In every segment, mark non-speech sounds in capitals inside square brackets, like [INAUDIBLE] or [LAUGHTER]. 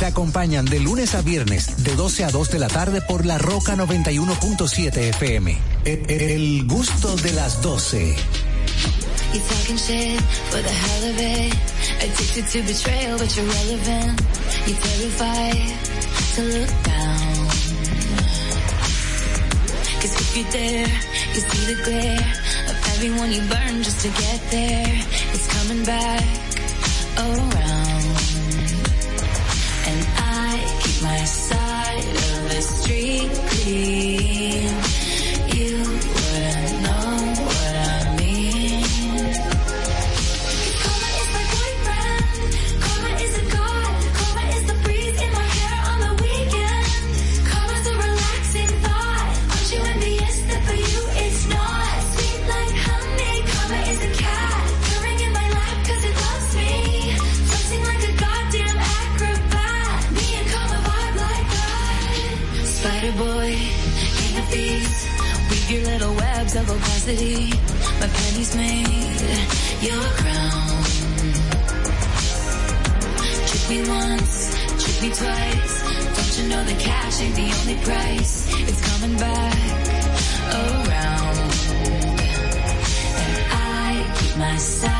Te acompañan de lunes a viernes, de 12 a 2 de la tarde por La Roca 91.7 FM. El, el gusto de las 12. You talking shit for the hell of it. Addicted to betrayal, but you're relevant. You're terrified to look down. Cause if you dare, you see the glare of everyone you burn just to get there. It's coming back around. Street opacity. My pennies made your crown. Trick me once, trick me twice. Don't you know the cash ain't the only price? It's coming back around. And I keep my side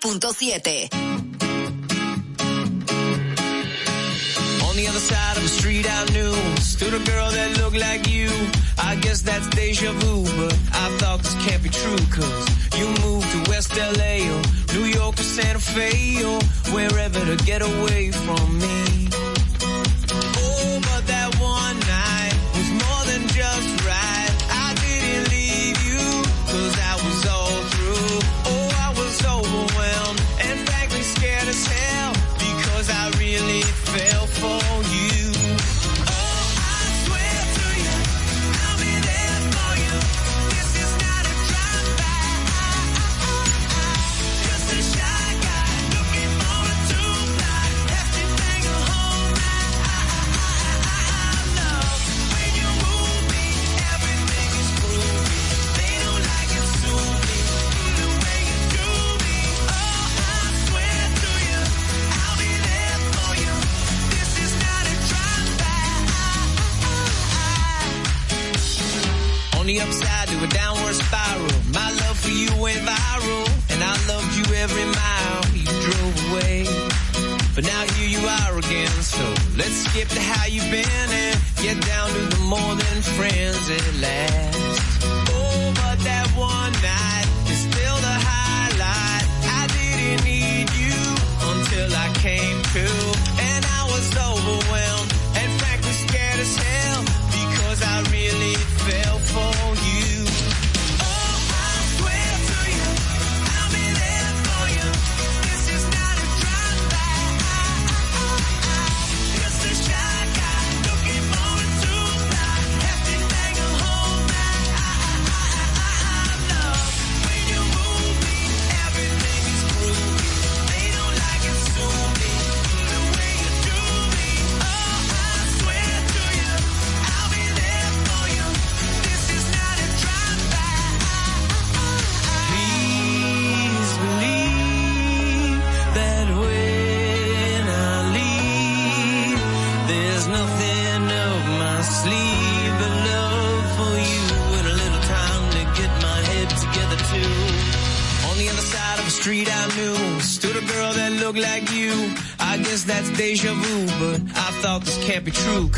91.7. On the other side of the street I knew stood a girl that looked like you. I guess that's deja vu, but I thought this can't be true cause you moved to West LA or New York to Santa Fe or wherever to get away from me.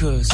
Cause.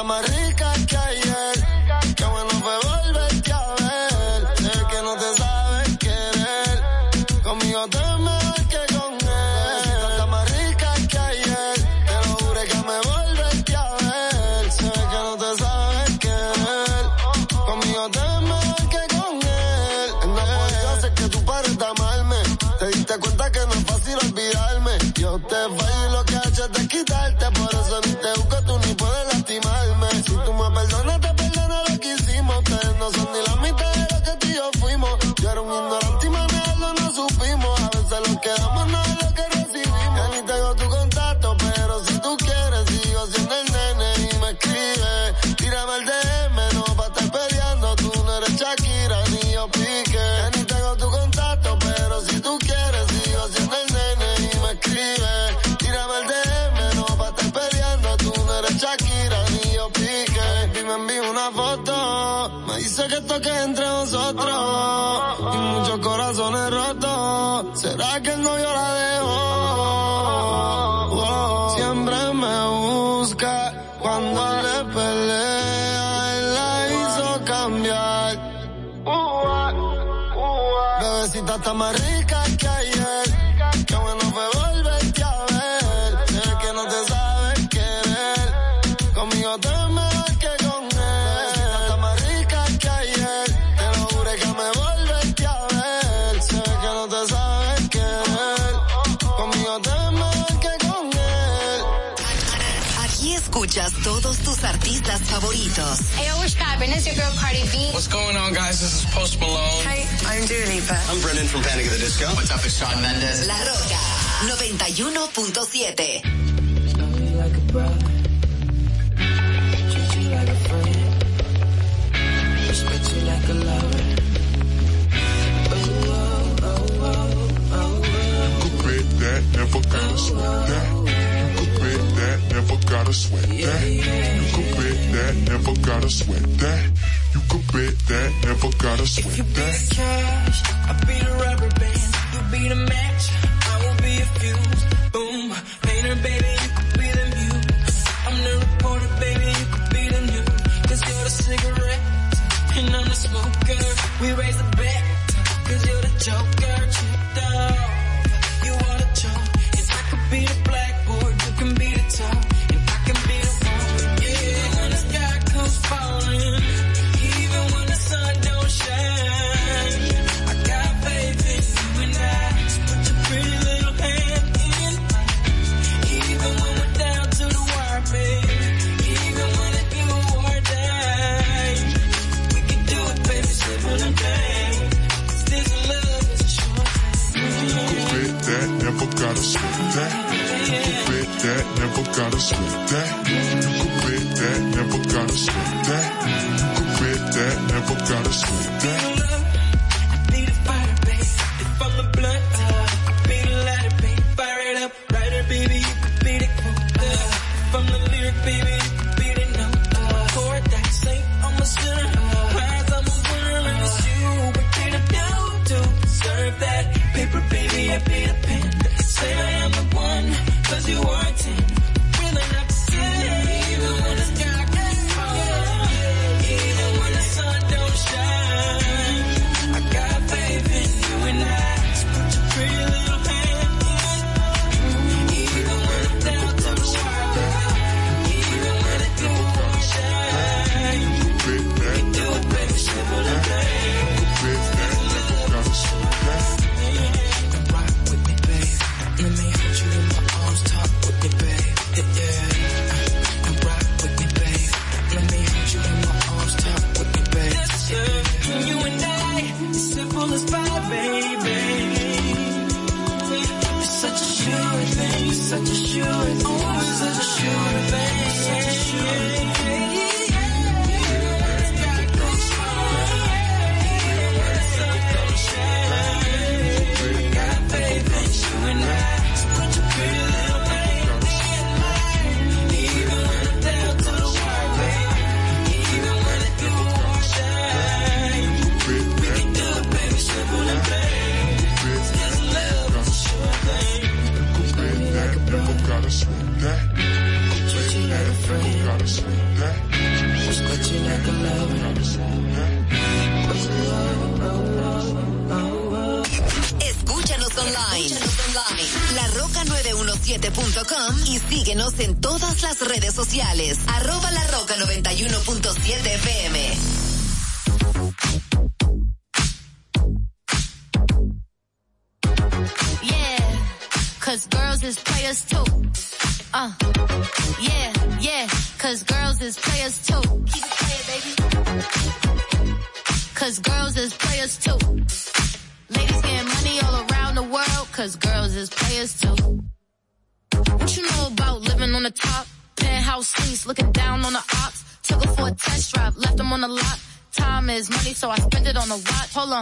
Está más rica que entra artistas favoritos. Hey, what's poppin'? It's your girl Cardi B. What's going on, guys? This is Post Malone. Hey, I'm Dua Lipa. I'm Brendan from Panic at the Disco. What's up? It's Shawn Mendes. La Rocka 91.7. like a brother. Treat you like a friend. Respect you like a lover. Oh, oh, oh, oh, oh, could bet that, never gotta sweat that. You could bet that, never gotta sweat that. You could bet that, never gotta sweat that. You could bet that, never gotta sweat If you be the cash, I'll be the rubber band. You'll be the match, I will be a fuse. Boom, painter, baby, you could be the muse. I'm the reporter, baby, you could be the news. Cause you're the cigarette, and I'm the smoker. We raise the Baby, I be the pen. Say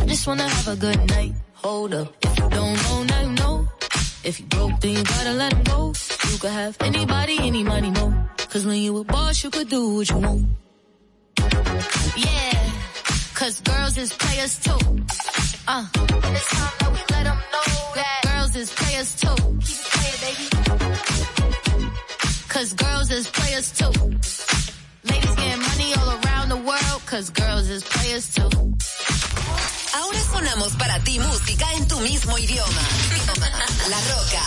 I just wanna have a good night. Hold up. If you don't know, now you know. If you broke, then you gotta let him go. You could have anybody, any money, no. Cause when you a boss, you could do what you want. Yeah. Cause girls is players too. Uh. It's time that we let them know that girls is players too. Keep it playing, baby. Cause girls is players too. Ladies getting money all around the world, cause girls is players too. Sonamos para ti música en tu mismo idioma. [LAUGHS] La Roca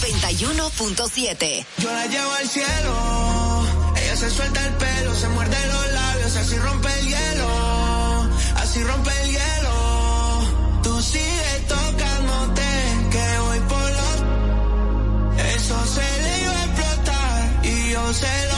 91.7. Yo la llevo al cielo. Ella se suelta el pelo, se muerde los labios, así rompe el hielo. Así rompe el hielo. Tú sigues tocándote, que voy por los. Eso se le iba a explotar y yo se lo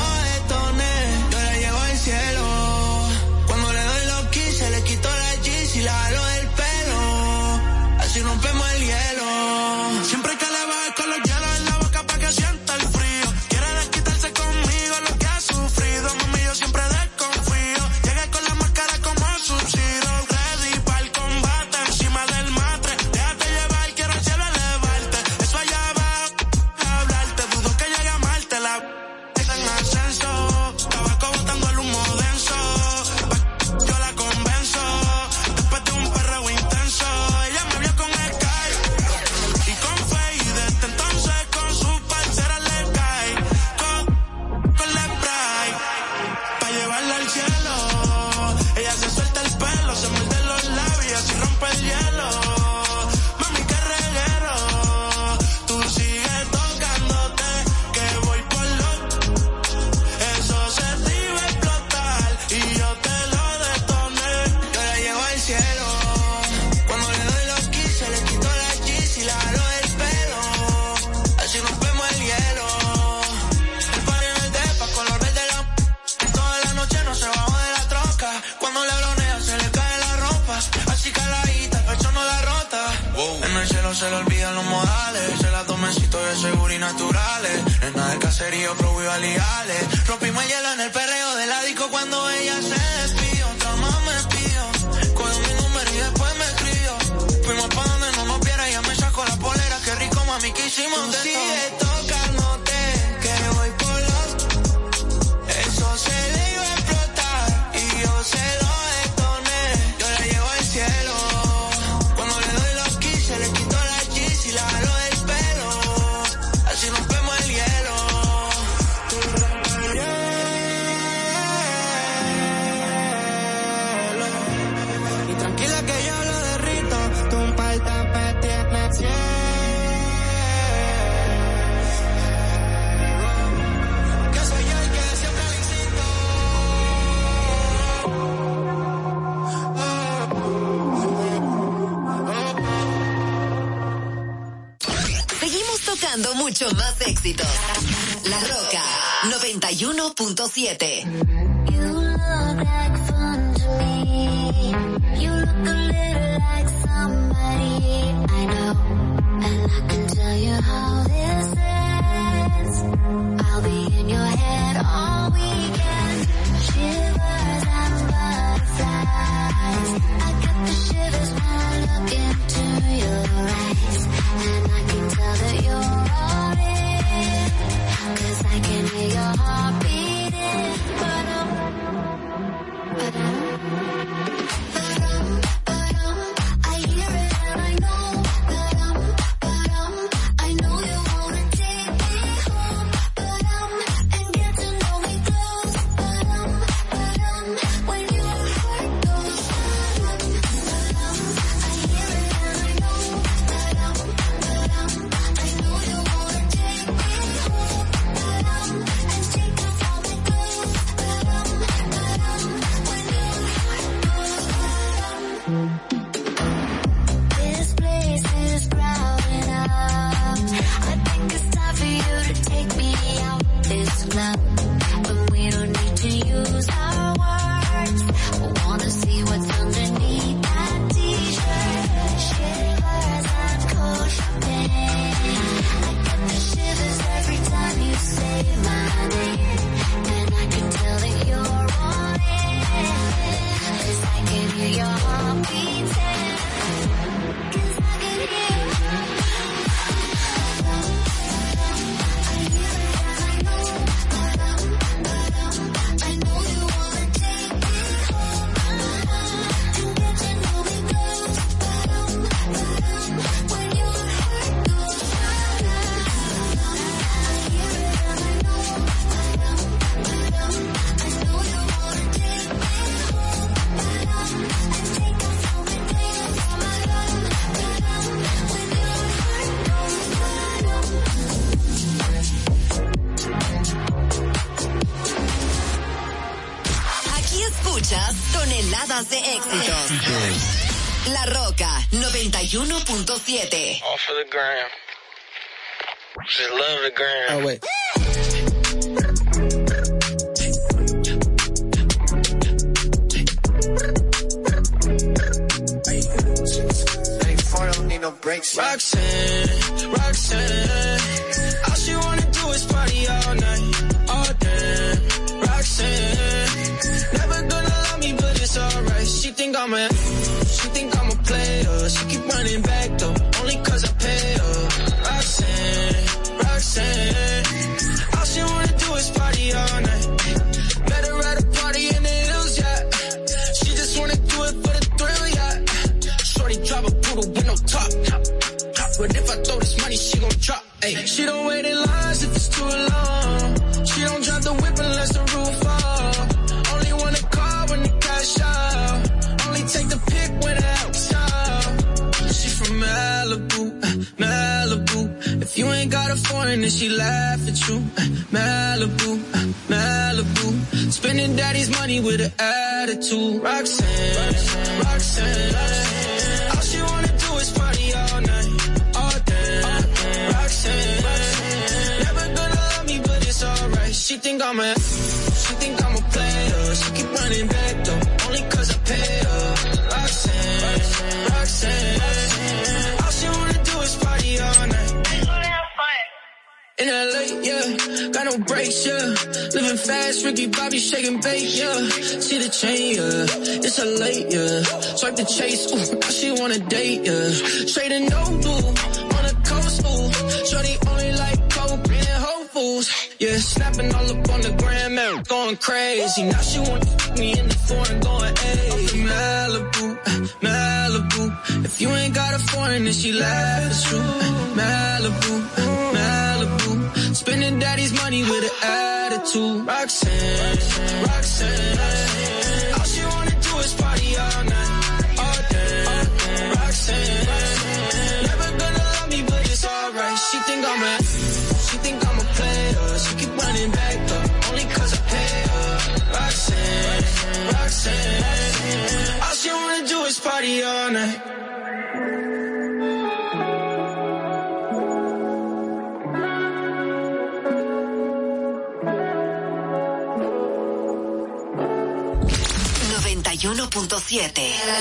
she wanna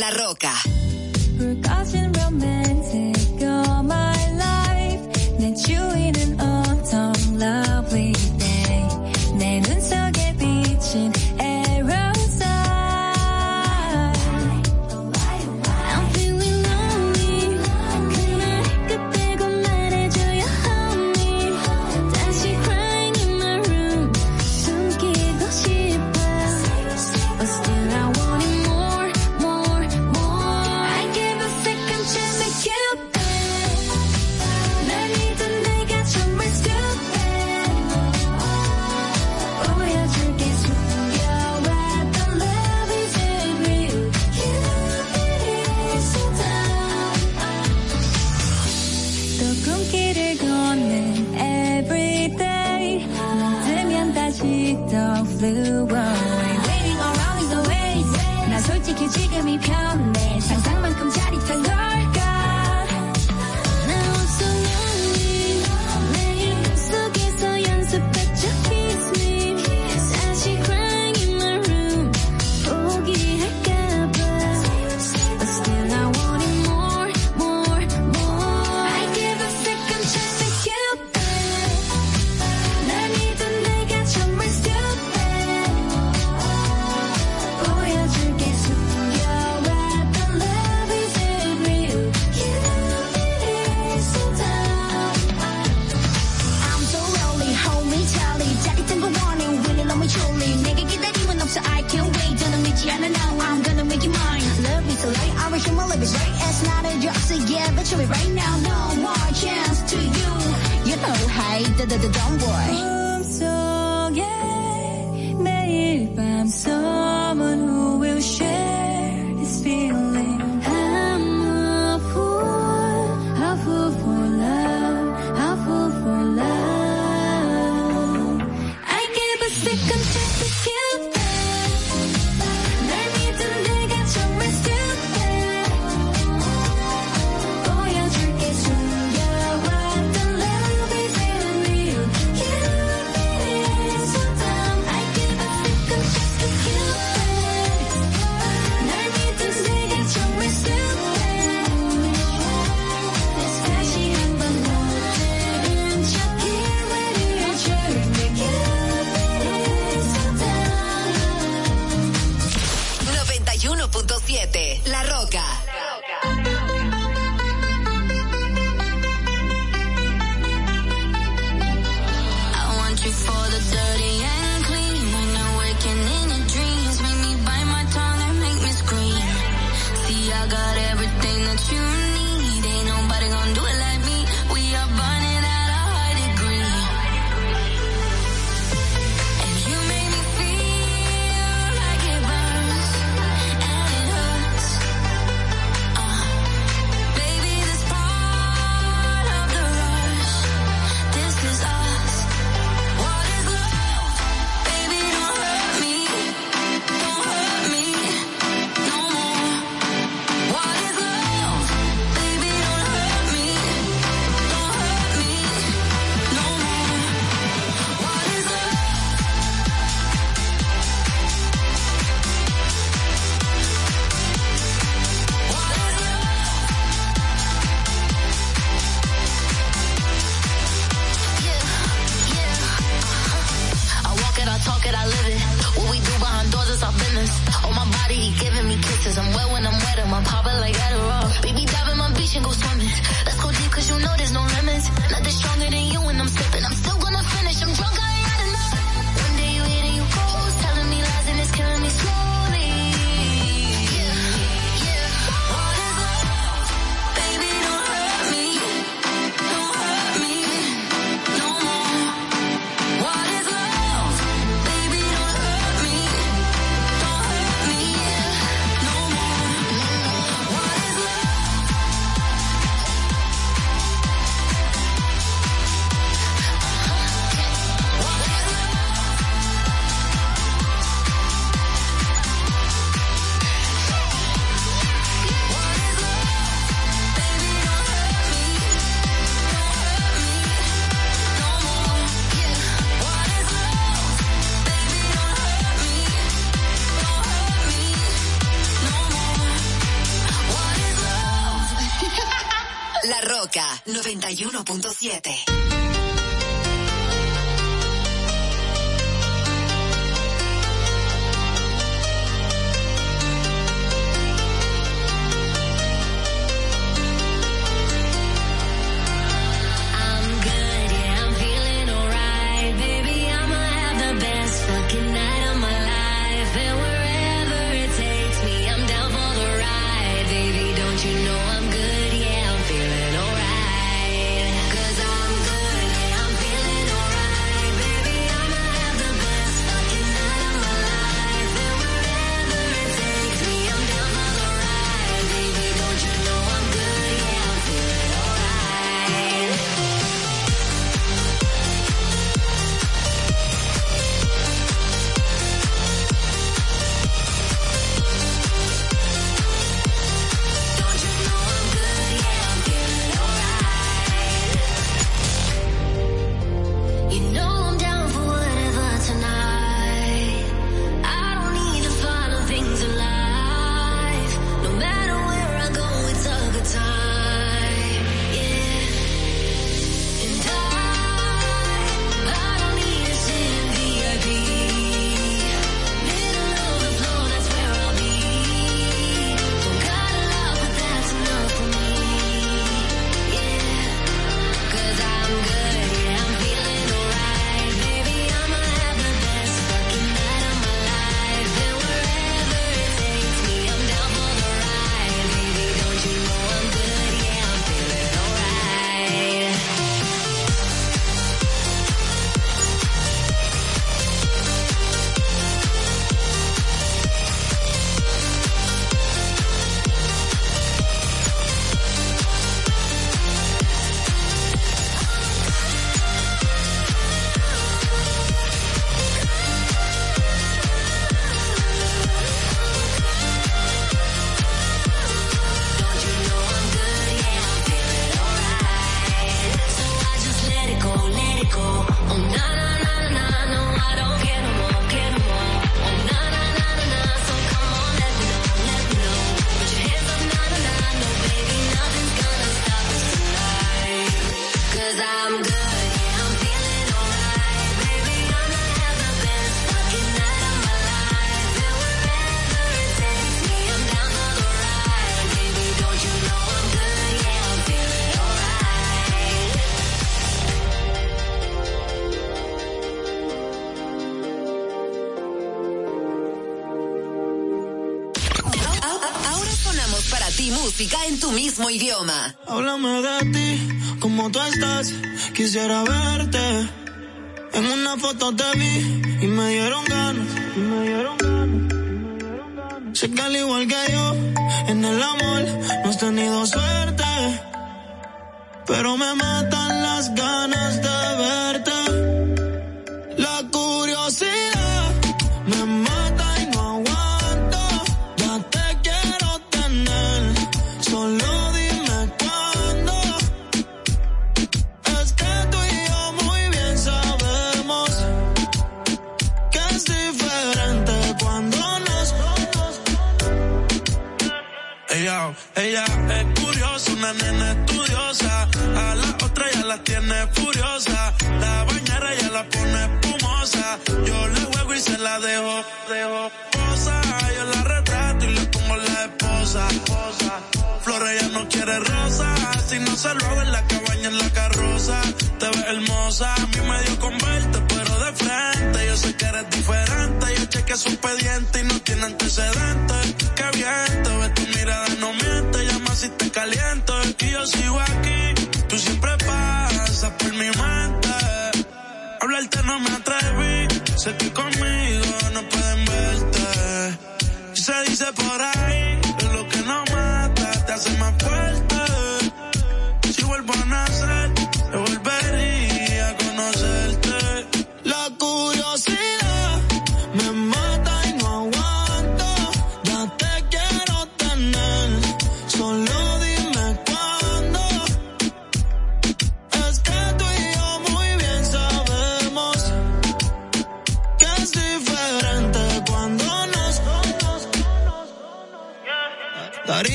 La Roca. música en tu mismo idioma. Háblame de ti, como tú estás, quisiera verte. En una foto te vi y me dieron ganas, y me dieron ganas. Sé que al igual que yo, en el amor no has tenido suerte, pero me matan las ganas de Ella es curiosa, una nena estudiosa. A la otra ya la tiene furiosa. La bañera ya la pone espumosa. Yo le juego y se la dejo. dejo. Posa, yo la retrato y le pongo la esposa. Flores ya no quiere rosa. Si no se lo hago en la cabaña, en la carroza. Te ves hermosa, a mí me dio con verte, pero de frente. Yo sé que eres diferente. Yo chequeé su expediente y no tiene antecedentes. Que bien, te ves tu mirada te caliento. Y yo sigo aquí, tú siempre pasas por mi mente. Hablarte no me atreví, sé que conmigo no pueden verte. Y se dice por ahí,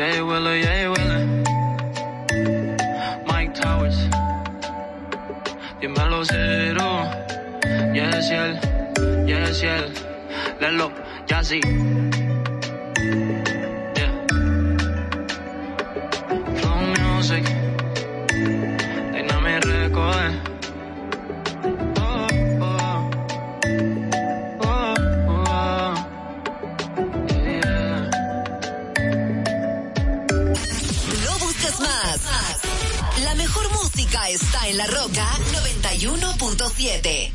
Yeah, you will, yeah, you will. Myke Towers. Dímelo cero. Yes, yeah, yes, yeah. Lelo, ya sí. Yeah. Flow music. Dynamic record. La mejor música está en La Roca 91.7.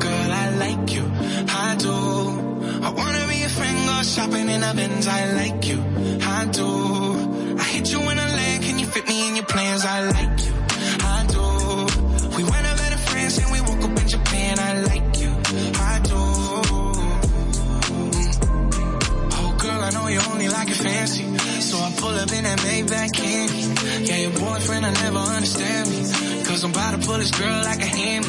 Girl, I like you. I do. I wanna be a friend, go shopping in a Benz. I like you. I do. I hit you in a leg, can you fit me in your plans? I like you. In that candy. Yeah, your boyfriend, I never understand me. Cause I'm about to pull this girl like a hammy,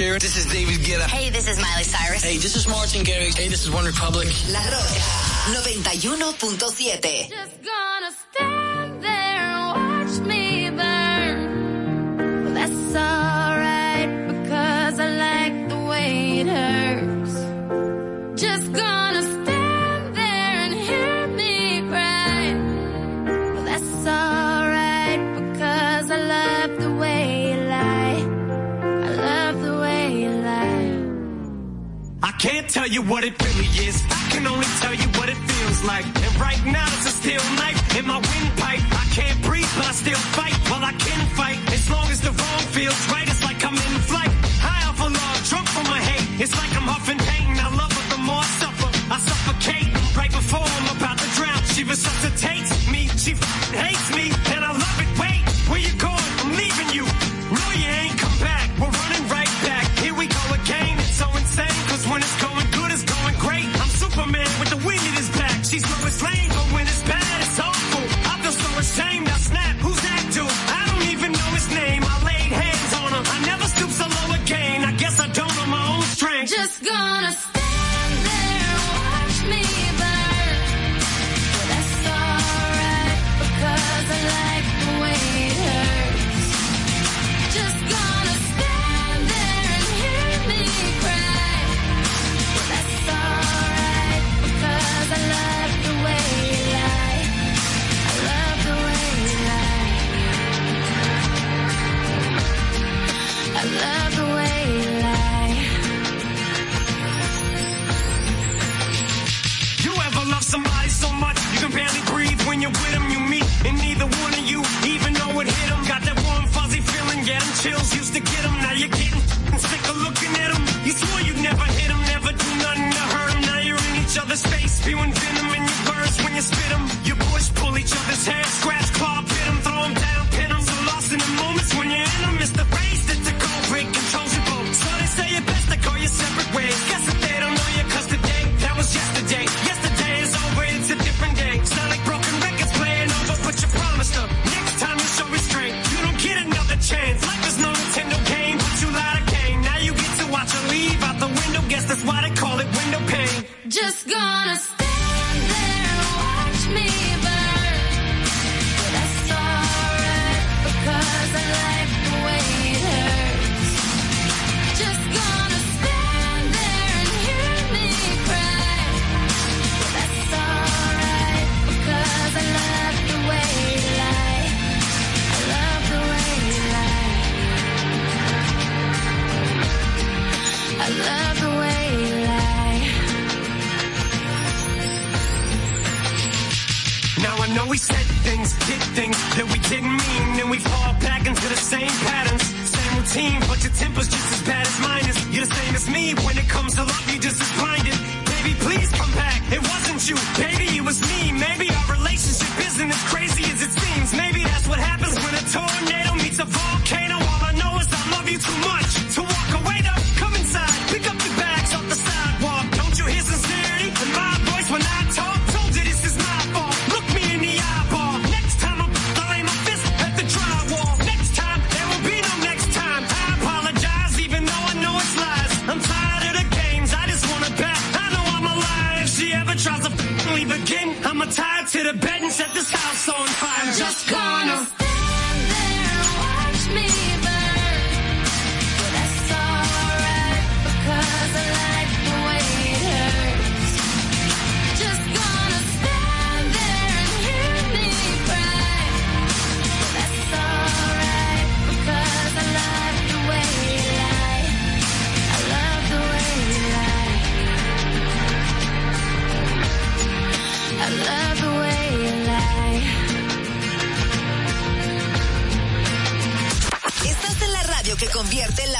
This is David Guetta. Hey, this is Miley Cyrus. Hey, this is Martin Garrix. Hey, this is One Republic. La Roca 91.7. is. I can only tell you what it feels like. And right now it's a steel knife in my windpipe. I can't breathe, but I still fight. Well, I can fight. As long as the wrong feels right, it's like I'm in flight. High off a log, drunk from my hate. It's like I'm huffing pain. I love it, the more I suffer. I suffocate.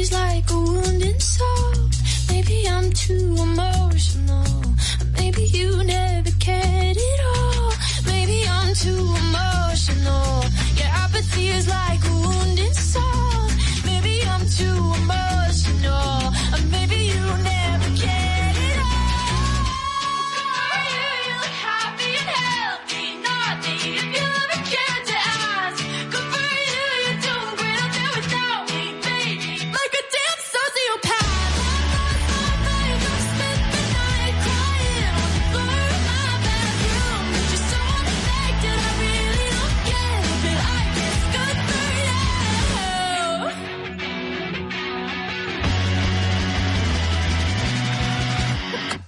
He's like a wounded soul. Maybe I'm too emotional. Maybe you never cared.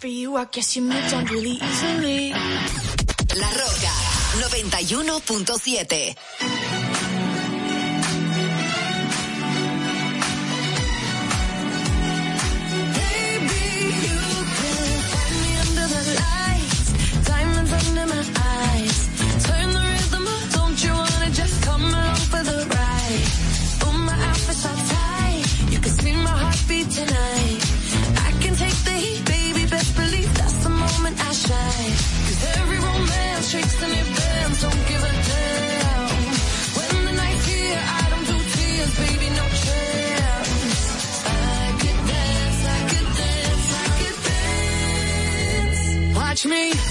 I guess you moved on really easily. La Roca 91.7 Me.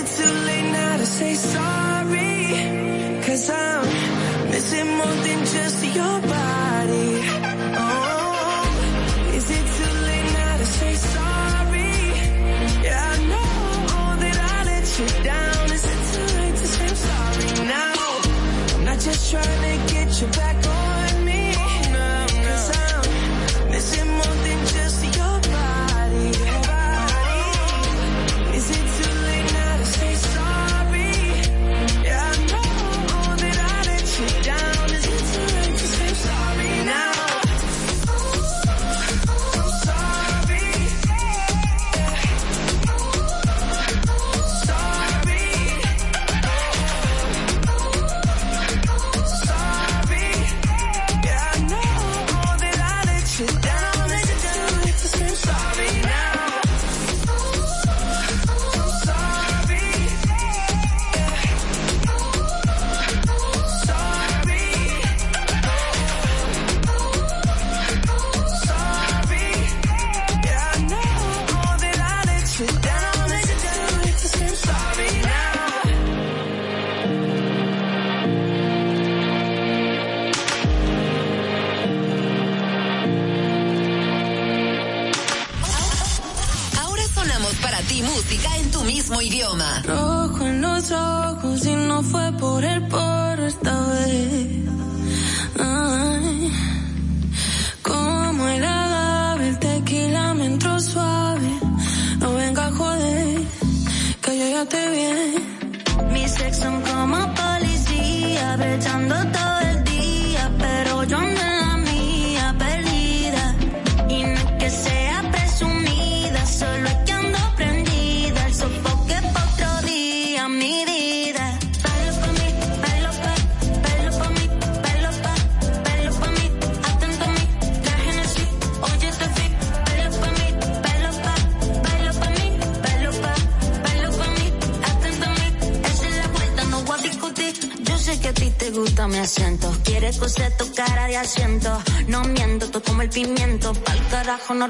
it too late now to say sorry? Cause I'm missing more than just your body. Oh, is it too late now to say sorry? Yeah, I know that I let you down. Is it too late to say I'm sorry now? I'm not just trying to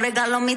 regalo mi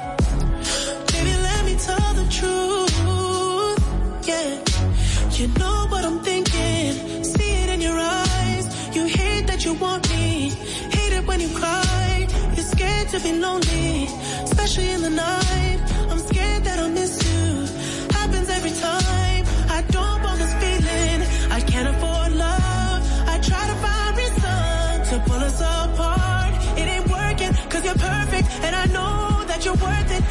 be lonely, especially in the night. I'm scared that I'll miss you. Happens every time. I don't want this feeling. I can't afford love. I try to find reason to pull us apart. It ain't working, cause you're perfect, and I know that you're worth it.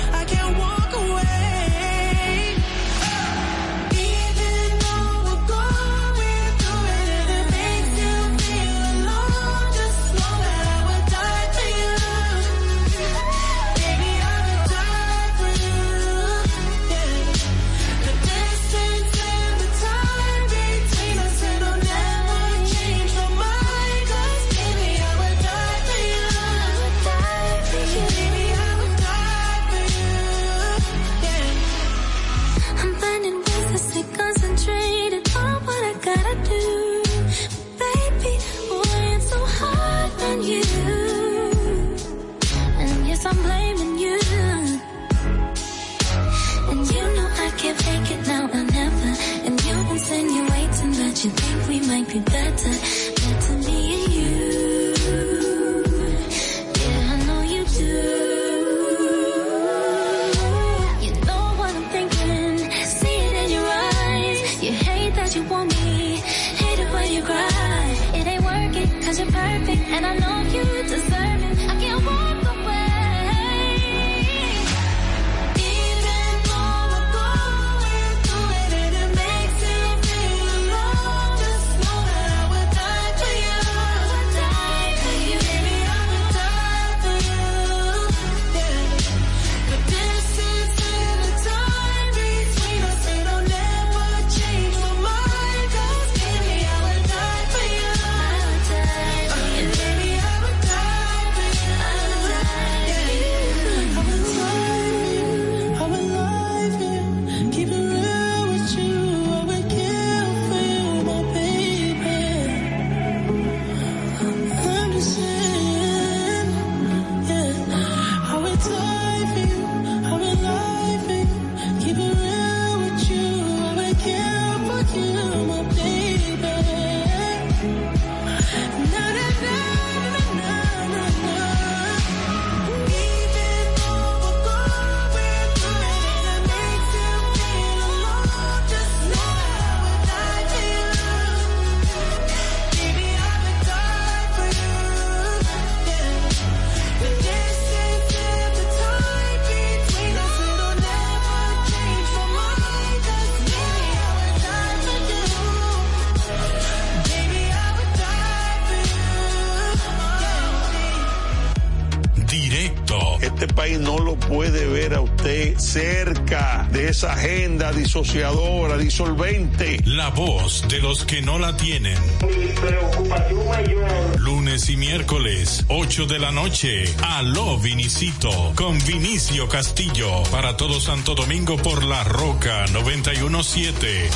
agenda disociadora, disolvente. La voz de los que no la tienen. Mi preocupación mayor. Lunes y miércoles, 8 de la noche. Aló Vinicito con Vinicio Castillo para todo Santo Domingo por La Roca 917.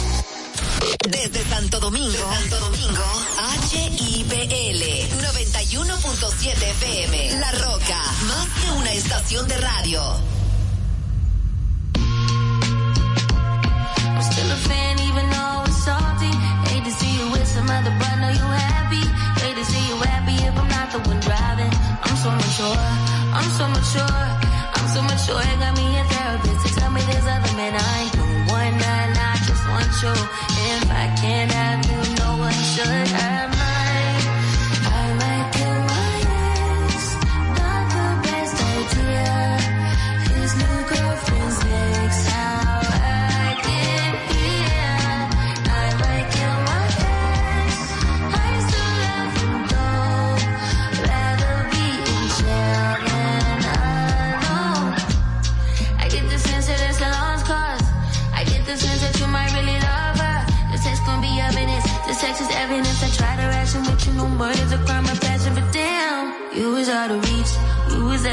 Desde Santo Domingo, Santo Domingo, HIPL 91.7 FM, La Roca, más que una estación de radio. mature, I'm so mature, I'm so mature. It got me a therapist to tell me there's other men I ain't the one and I just want you. If I can't have you, no one should. I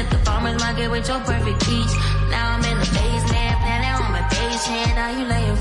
at the farmer's market with your perfect peach. Now I'm in the basement, planning on my patient. Now you laying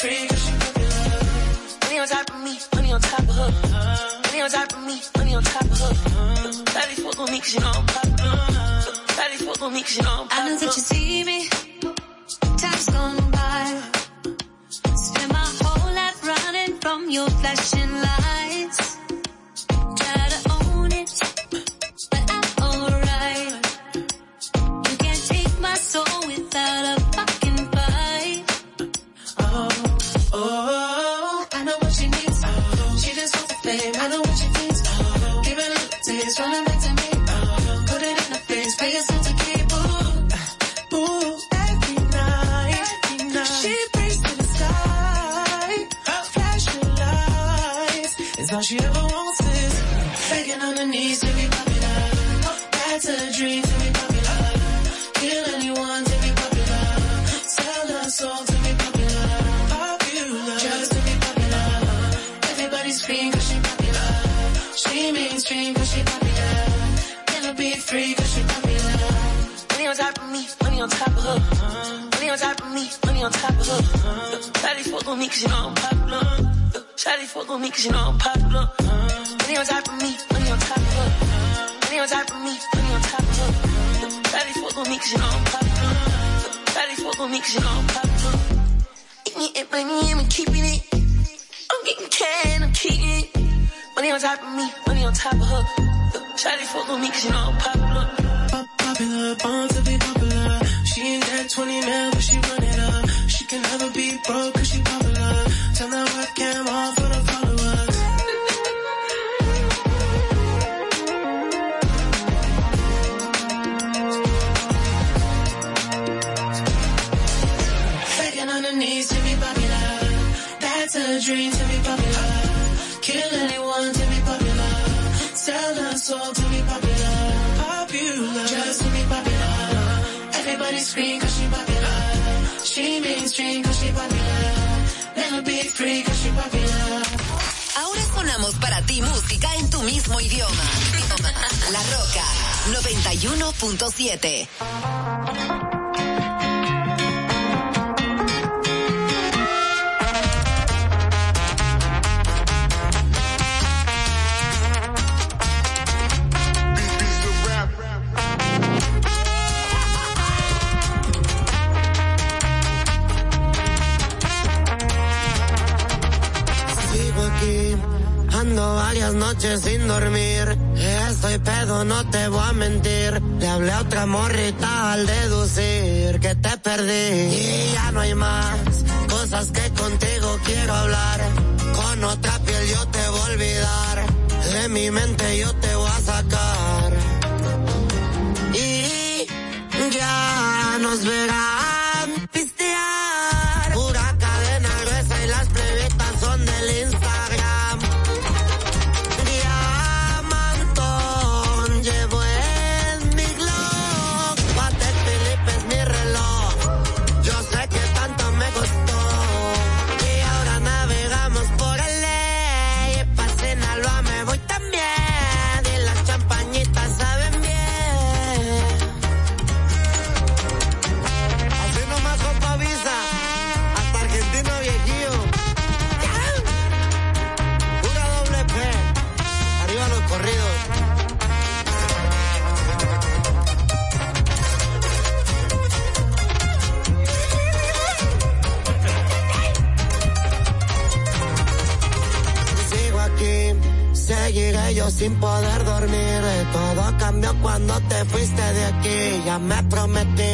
free cause she popular. Money on top of me, money on top of her. Money on top of me, money on top of her. Daddy fuck with me cause you know I'm popular. Daddy fuck with me cause you know I'm I know that you see me. Time's gone by. Spend my whole life running from your flashing me cause you know I'm popular. Shawty fuck with me cause you know I'm popular. Money on top of me, money on top of her. Money on top of me, money on top of her. Shawty fuck with me cause you know I'm popular. Shawty fuck with me cause you know I'm popular. Eating it, money, I'm keeping it. I'm getting can, I'm keeping it. Money on top of me, money on top of her. Shawty fuck with me cause you know I'm popular. Pop- Popular, born to be popular. She ain't that 20 mil, but she run it up. She can never be broke cause she Popular. Ahora sonamos para ti música en tu mismo idioma. [LAUGHS] La Roca 91.7. Varias noches sin dormir. Estoy pedo, no te voy a mentir. Le hablé a otra morrita al deducir que te perdí. Y ya no hay más cosas que contigo quiero hablar. Con otra piel yo te voy a olvidar. De mi mente yo te voy a sacar. Y ya nos verás. te fuiste de aquí, ya me prometí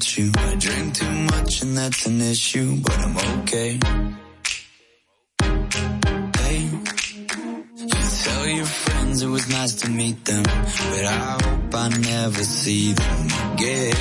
at you. I drink too much and that's an issue, but I'm okay. Hey, you tell your friends it was nice to meet them, but I hope I never see them again.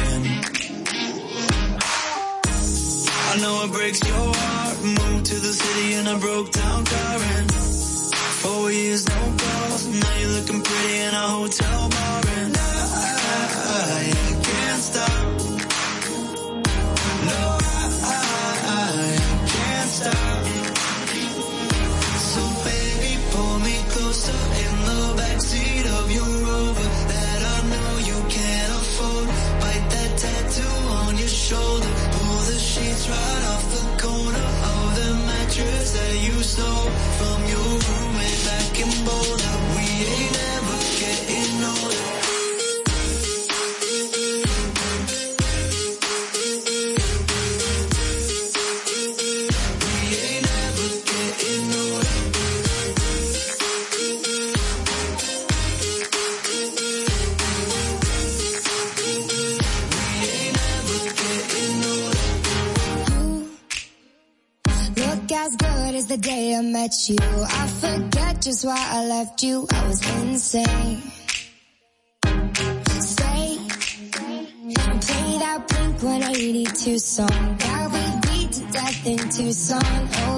you, I was insane. Say, play that Blink 182 song that we beat to death in Tucson. Oh.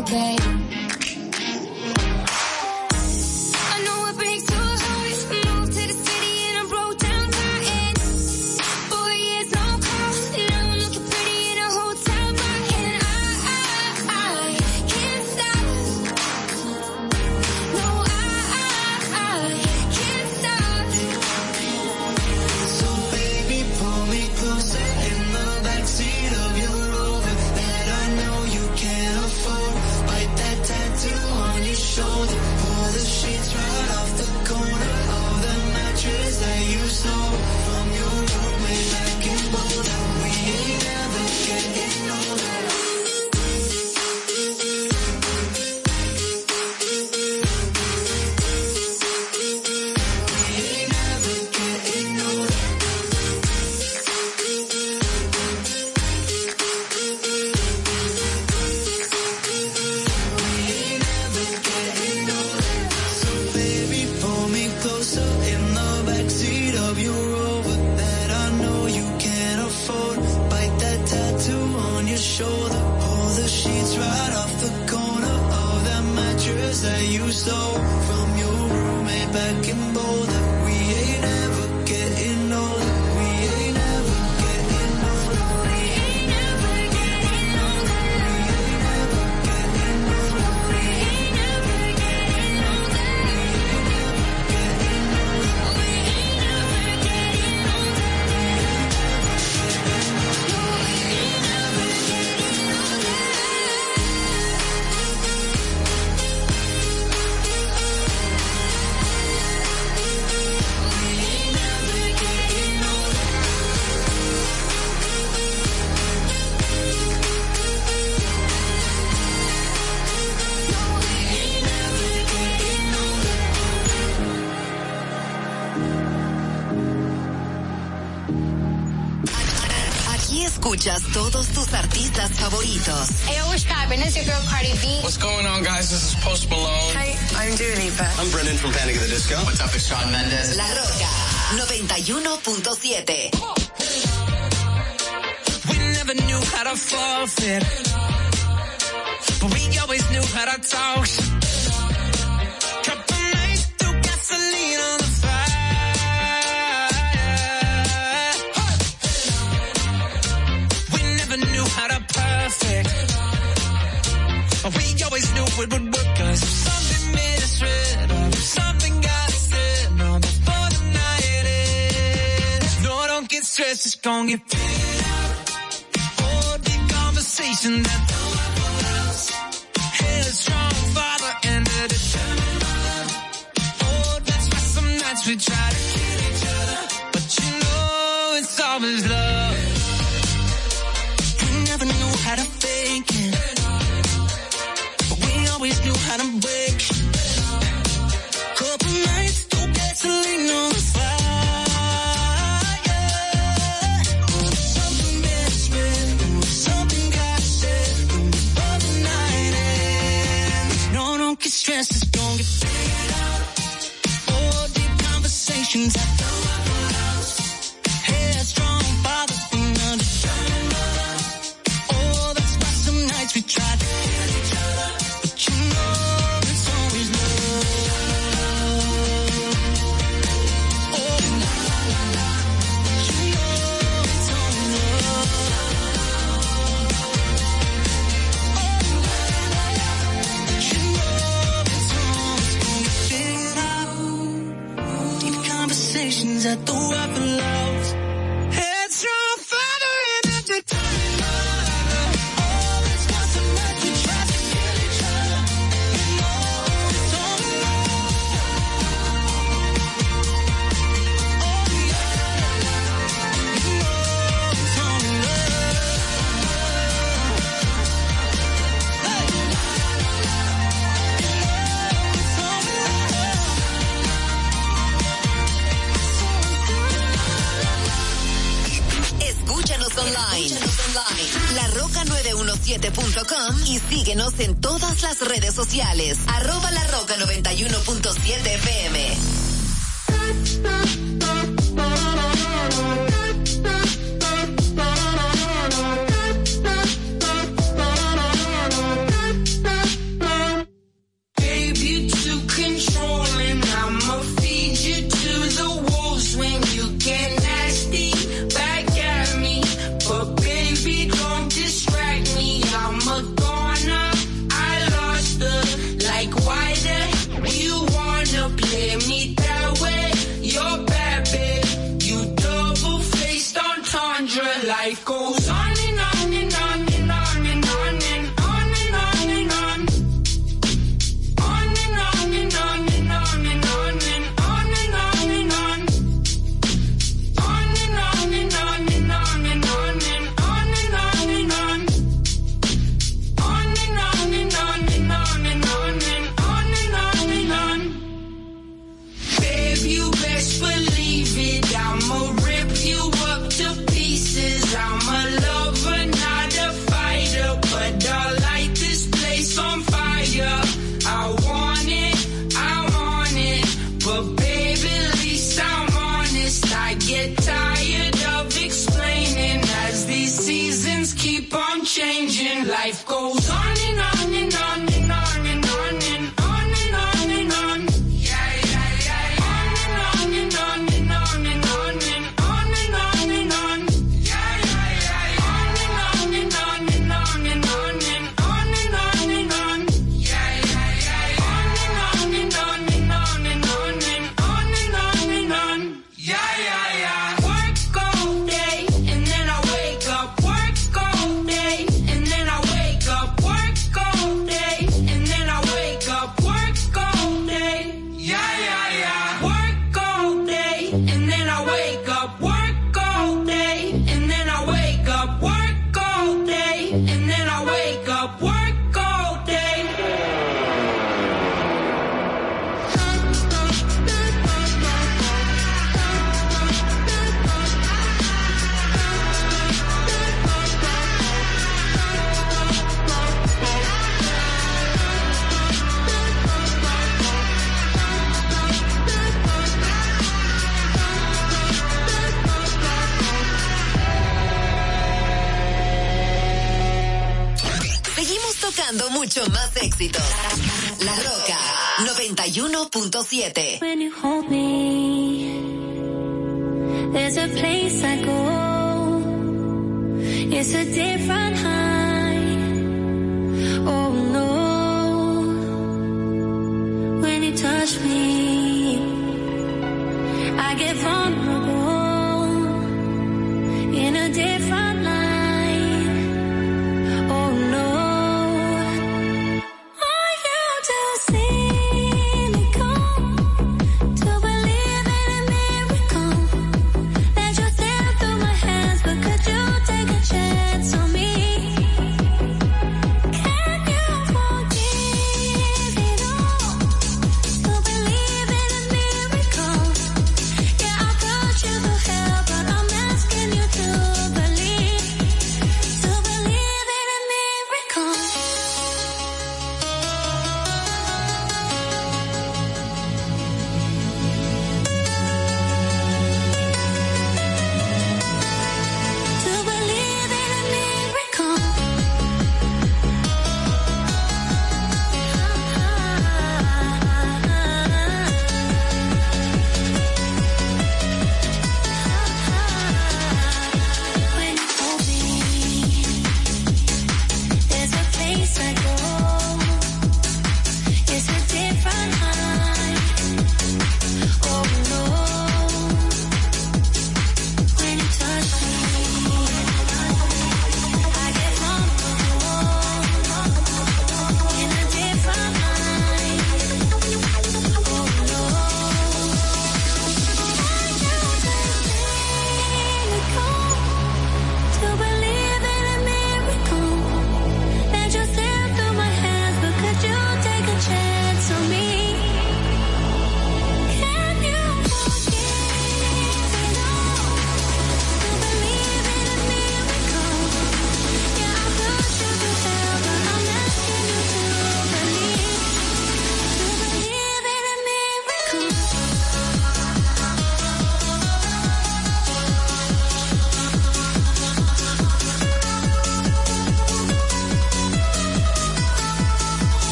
is your girl Cardi B. What's going on, guys? This is Post Malone. Hi, I'm Dua Lipa. I'm Brendon from Panic at the Disco. What's up? It's Shawn Mendes. La Rocka 91.7. We never knew how to forfeit, but we always knew how to talk. long if y síguenos en todas las redes sociales. Arroba la roca 91.7 FM.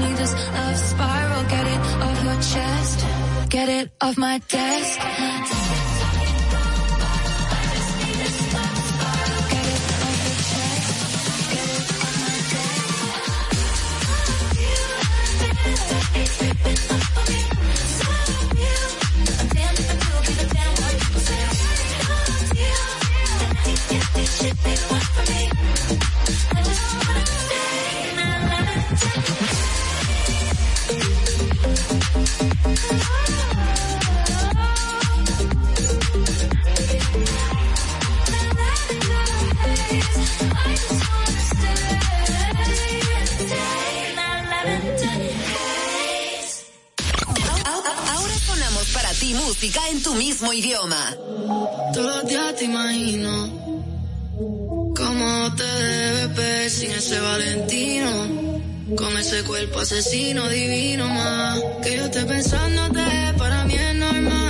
Need this love spiral. Get it off your chest. Get it off my desk. En tu mismo idioma. Todos los días te imagino cómo te debes ver sin ese Valentino. Con ese cuerpo asesino divino más. Que yo esté pensándote, para mí es normal.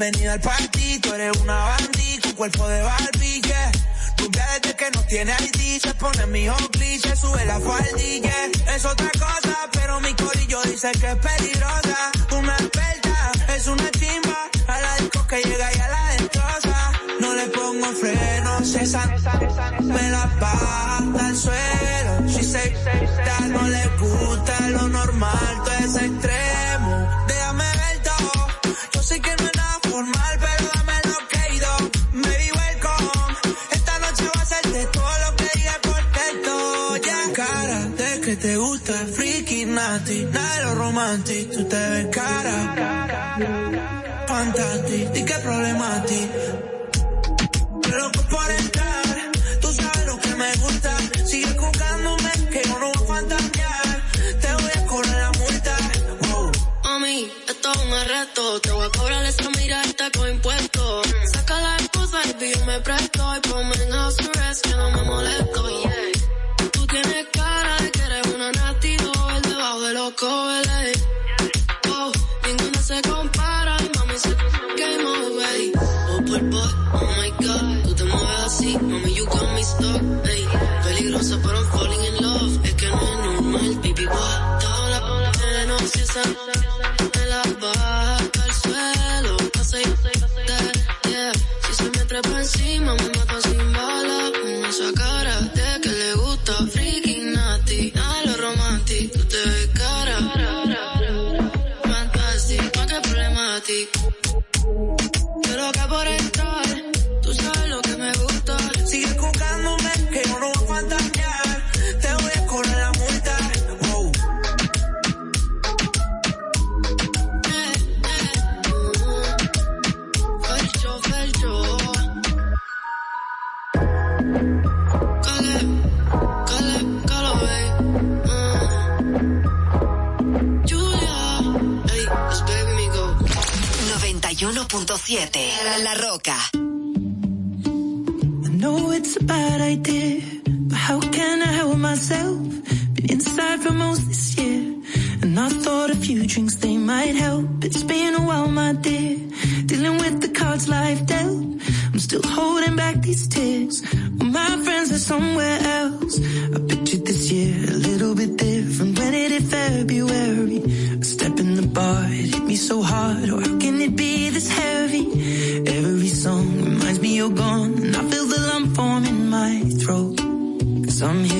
Bienvenida al party. Tú eres una bandí con cuerpo de Barbie, yeah. Rubia desde que no tiene ID, se pone mi cliché, sube la faldilla. Es otra cosa, pero mi corillo dice que es peligrosa. Una experta, es una chimba. A la disco que llega y a la destroza. No le pongo frenos, esa me la baja al suelo. Si se romántico, tú te ves cara. Fantástico, ¿y qué problema a ti? Loco por entrar, tú sabes lo que me gusta. Sigue buscándome, que yo no voy a fantasear. Te voy a correr la multa. Wow. Mami, esto es un arresto. Te voy a cobrar esa mirada con impuestos. Saca la excusa y yo me presto. Y ponme en house arrest que no me molesto. but I'm falling in love. No es normal, baby, what? Toda la me la suelo. Si se me trepa encima, 105.7 La Rocka. I know it's a bad idea, but how can I help myself? Been inside for most this year, and I thought a few drinks they might help. It's been a while, my dear, dealing with the cards life dealt. I'm still holding back these tears. Well, my friends are somewhere else. I pictured this year a little bit different. When it hit February, a step in the bar, it hit me so hard. Or how can it be this hell? you're gone. And I feel the lump form in my throat. Cause I'm here.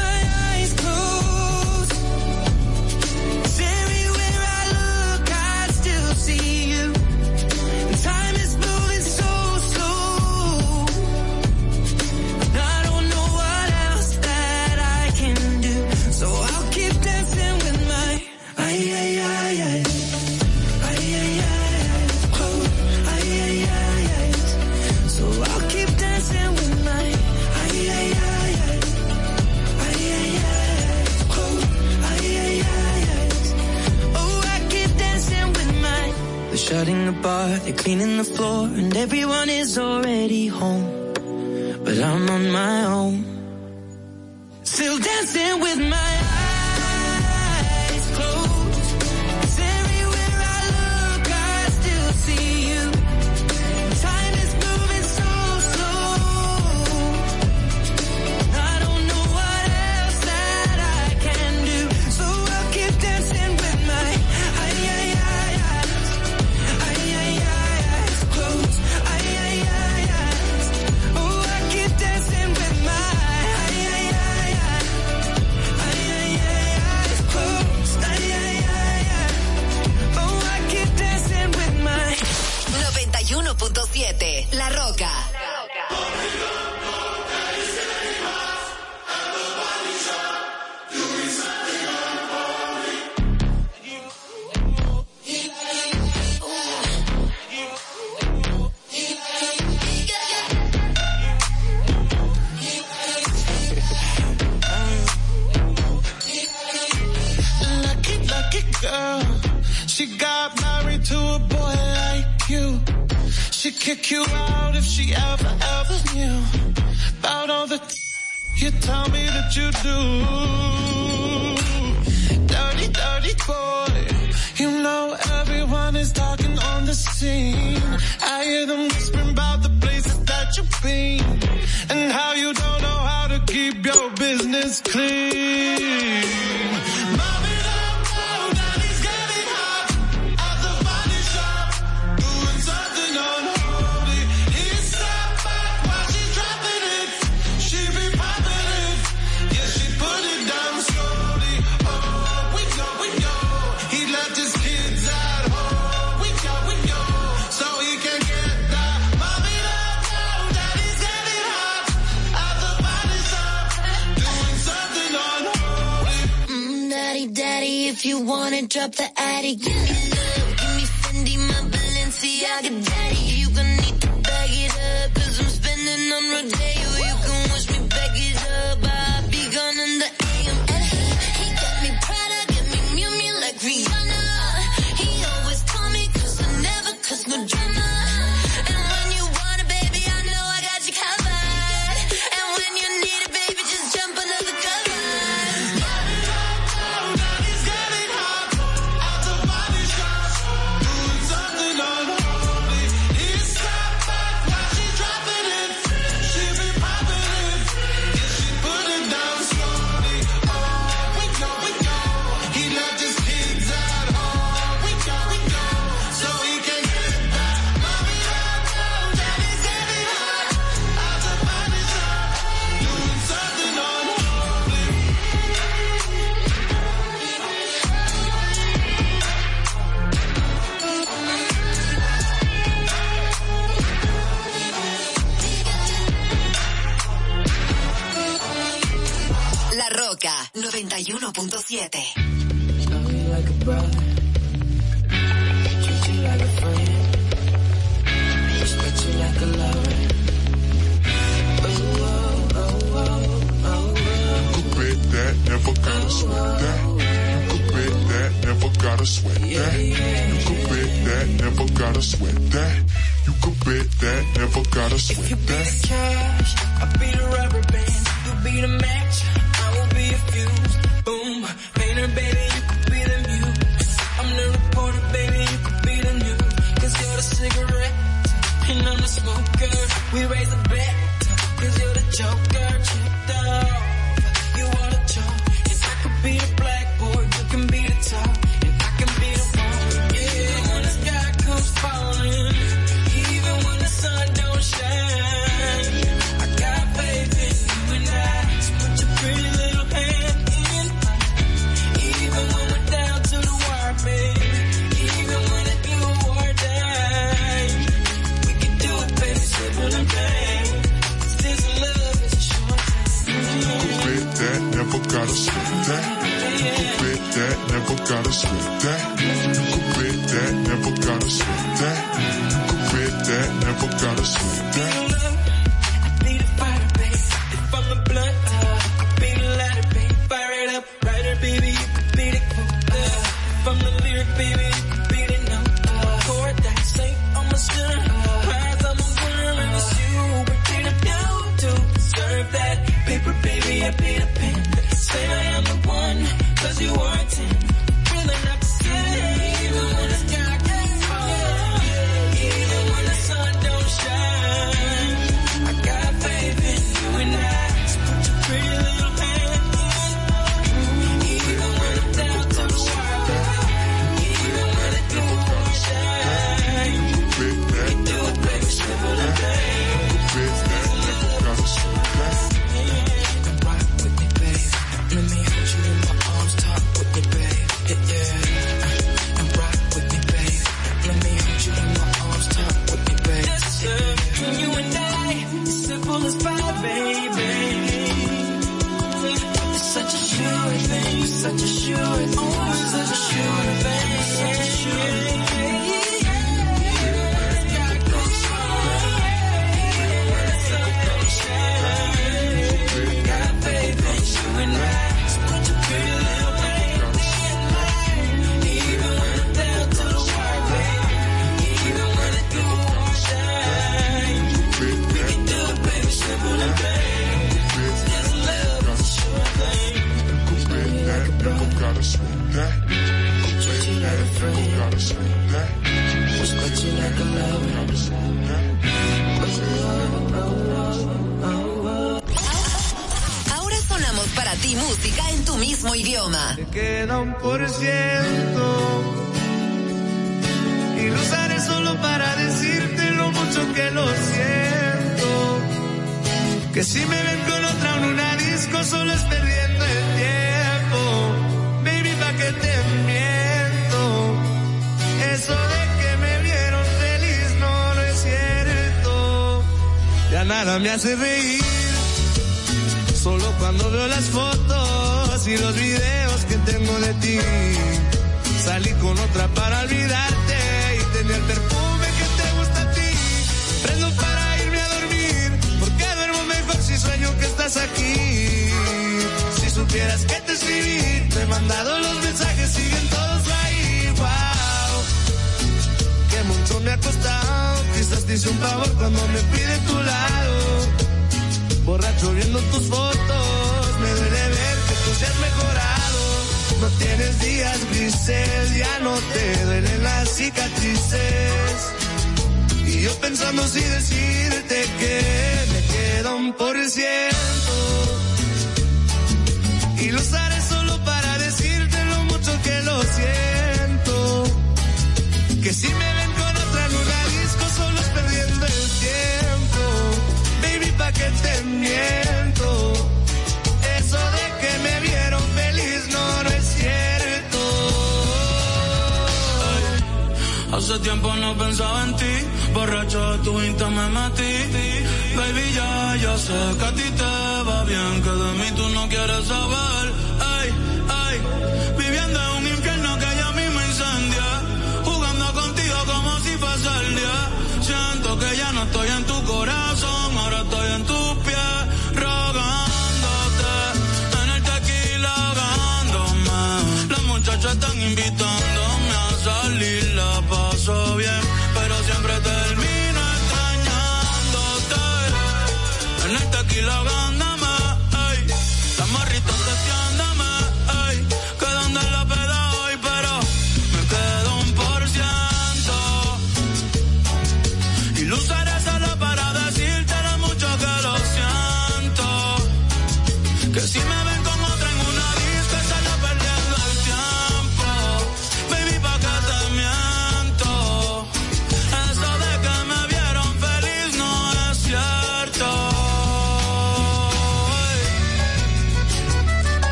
cleaning the floor and everyone is already home. Hey! Drop the attic.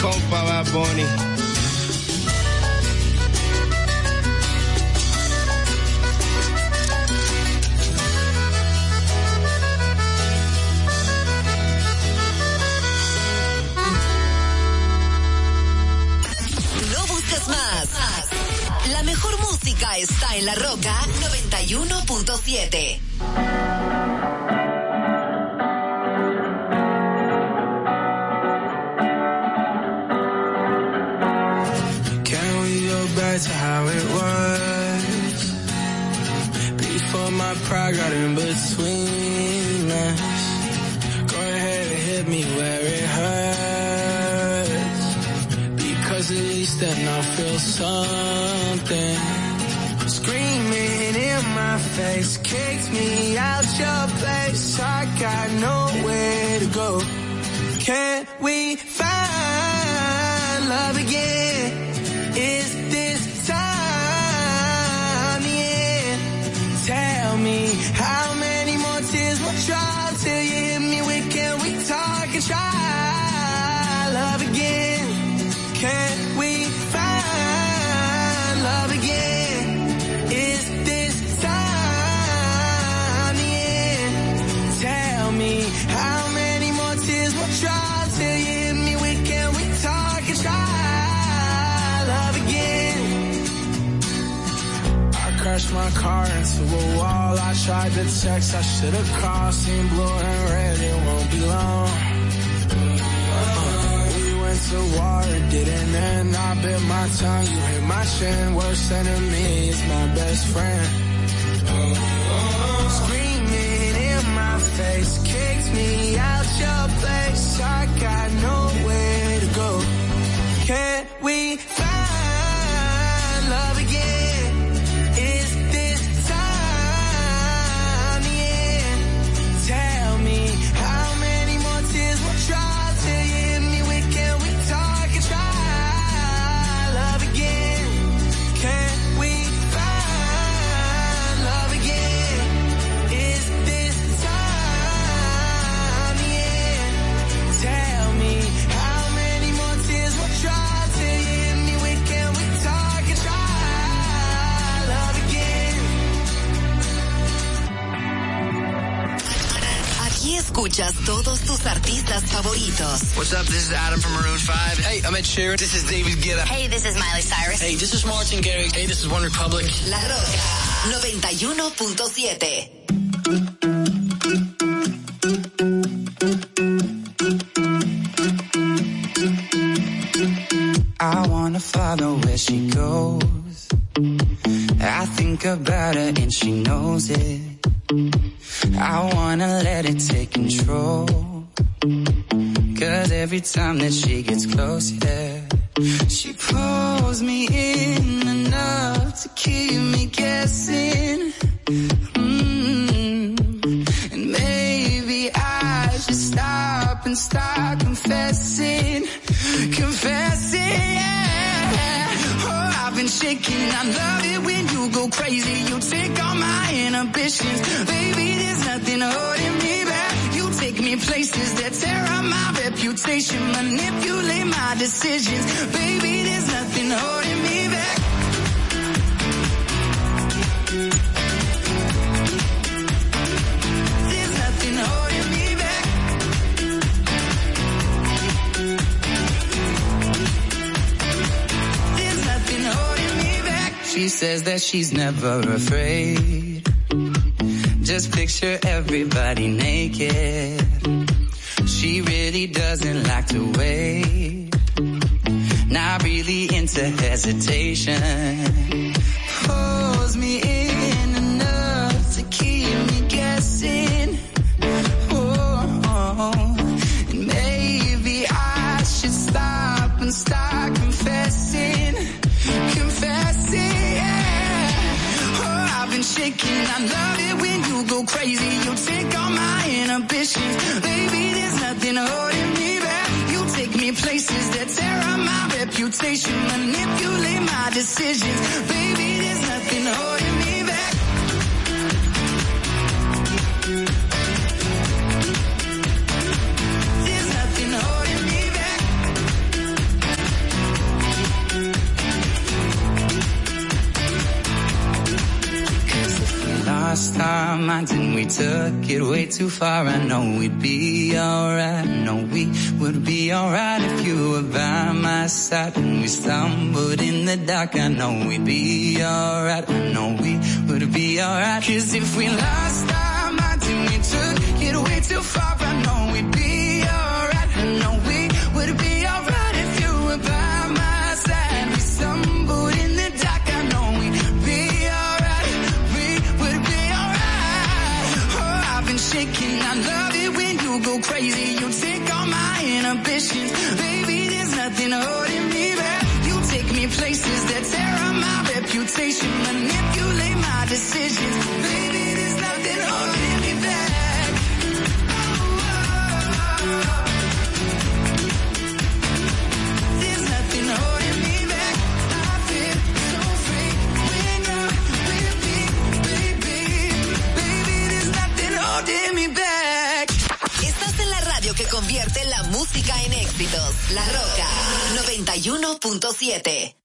compa Bad No busques más. La mejor música está en La Roca 91.7. something. Screaming in my face, kicked me out your tried to text, I should have crossed seen blue and red, it won't be long. Uh, we went to war, it didn't end, I bit my tongue, you hit my chin, worst enemy is my best friend. Screaming in my face, kicked me out your place, I got nowhere to go. Can we escuchas todos tus artistas favoritos. What's up? This is Adam from Maroon 5. Hey, I'm Ed Sheeran. This is David Guetta. Hey, this is Miley Cyrus. Hey, this is Martin Garrix. Hey, this is OneRepublic. La Rocka 91.7. I wanna follow where she goes. I think about her and she knows it. Every time that she gets close, yeah, she pulls me in decisions. Baby, there's nothing holding me back. There's nothing holding me back. There's nothing holding me back. She says that she's never afraid. Just picture everybody naked. She really doesn't like to wait. Not really into hesitation. Pulls me in reputation, manipulate my decisions, baby. There's nothing holding our minds and we took it way too far. I know we'd be alright. I know we would be alright if you were by my side. When we stumbled in the dark, I know we'd be alright. I know we would be alright. Cause if we lost Baby, there's nothing holding me back. You take me places that tear up my reputation. Manipulate my decisions. Baby, there's nothing holding me back. There's nothing holding me back. I so free when you're with me, baby. Baby, there's nothing holding me back. Convierte la música en éxitos. La Roca 91.7.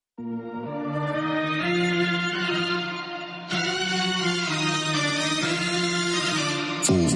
Look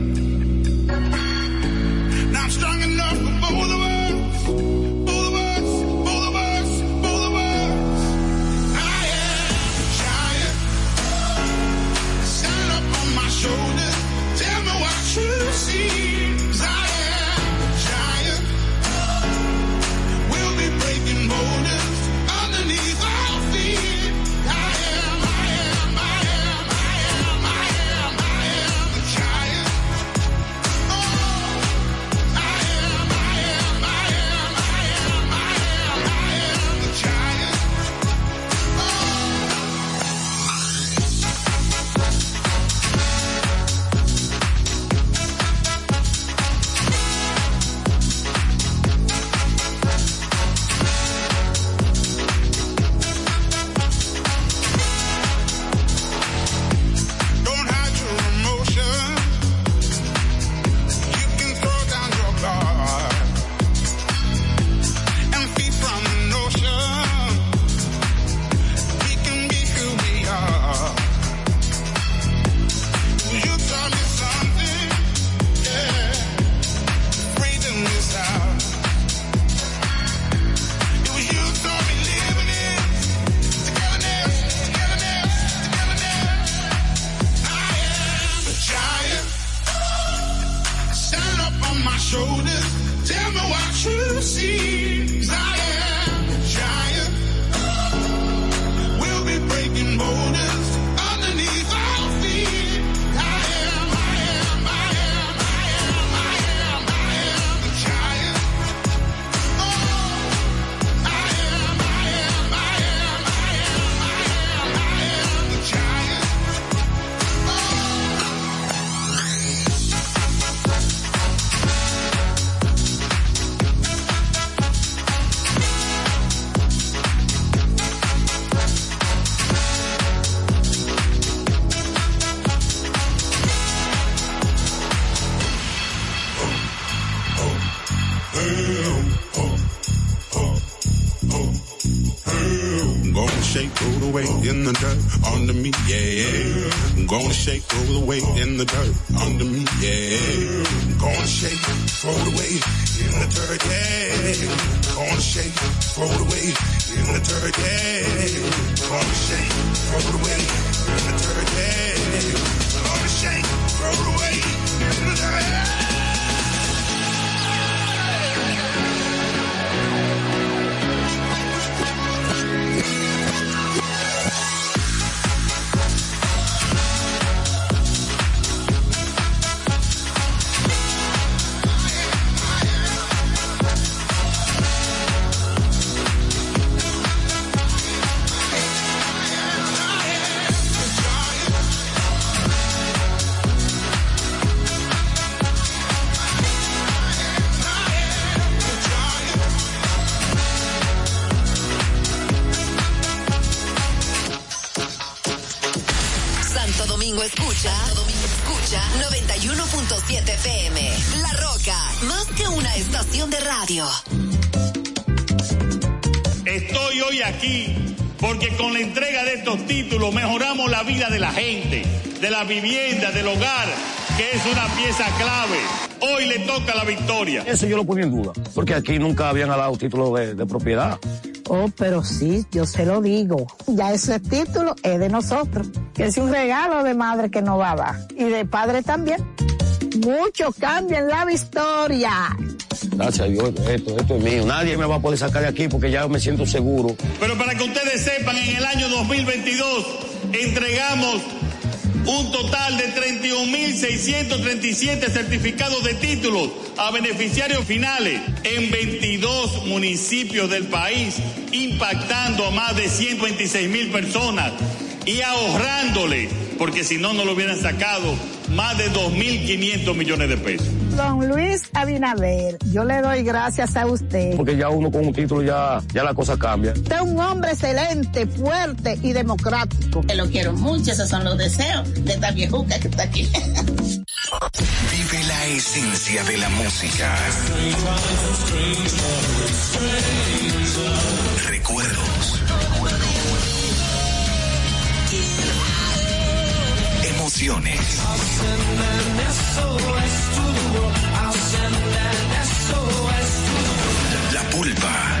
gonna shake, roll the weight in the dirt, yeah. Gonna shake, roll the weight in the dirt, yeah. Gonna shake, roll the weight in the dirt, yeah. Gonna shake, roll the weight de la vivienda, del hogar, que es una pieza clave. Hoy le toca la victoria. Eso yo lo ponía en duda, porque aquí nunca habían dado título de, de propiedad. Oh, pero sí, yo se lo digo. Ya ese título es de nosotros. Que es un regalo de madre que nos va a dar. Y de padre también. mucho cambio en la victoria. Gracias a Dios, esto, esto es mío. Nadie me va a poder sacar de aquí porque ya me siento seguro. Pero para que ustedes sepan, en el año 2022 entregamos un total de 31.637 certificados de títulos a beneficiarios finales en 22 municipios del país, impactando a más de 126 mil personas y ahorrándole, porque si no, no lo hubieran sacado, más de 2.500 millones de pesos. Don Luis Abinader, yo le doy gracias a usted. Porque ya uno con un título ya, ya la cosa cambia. Usted es un hombre excelente, fuerte y democrático. Te lo quiero mucho, esos son los deseos de esta viejuca que está aquí. Vive la esencia de la música. Recuerdos. La pulpa,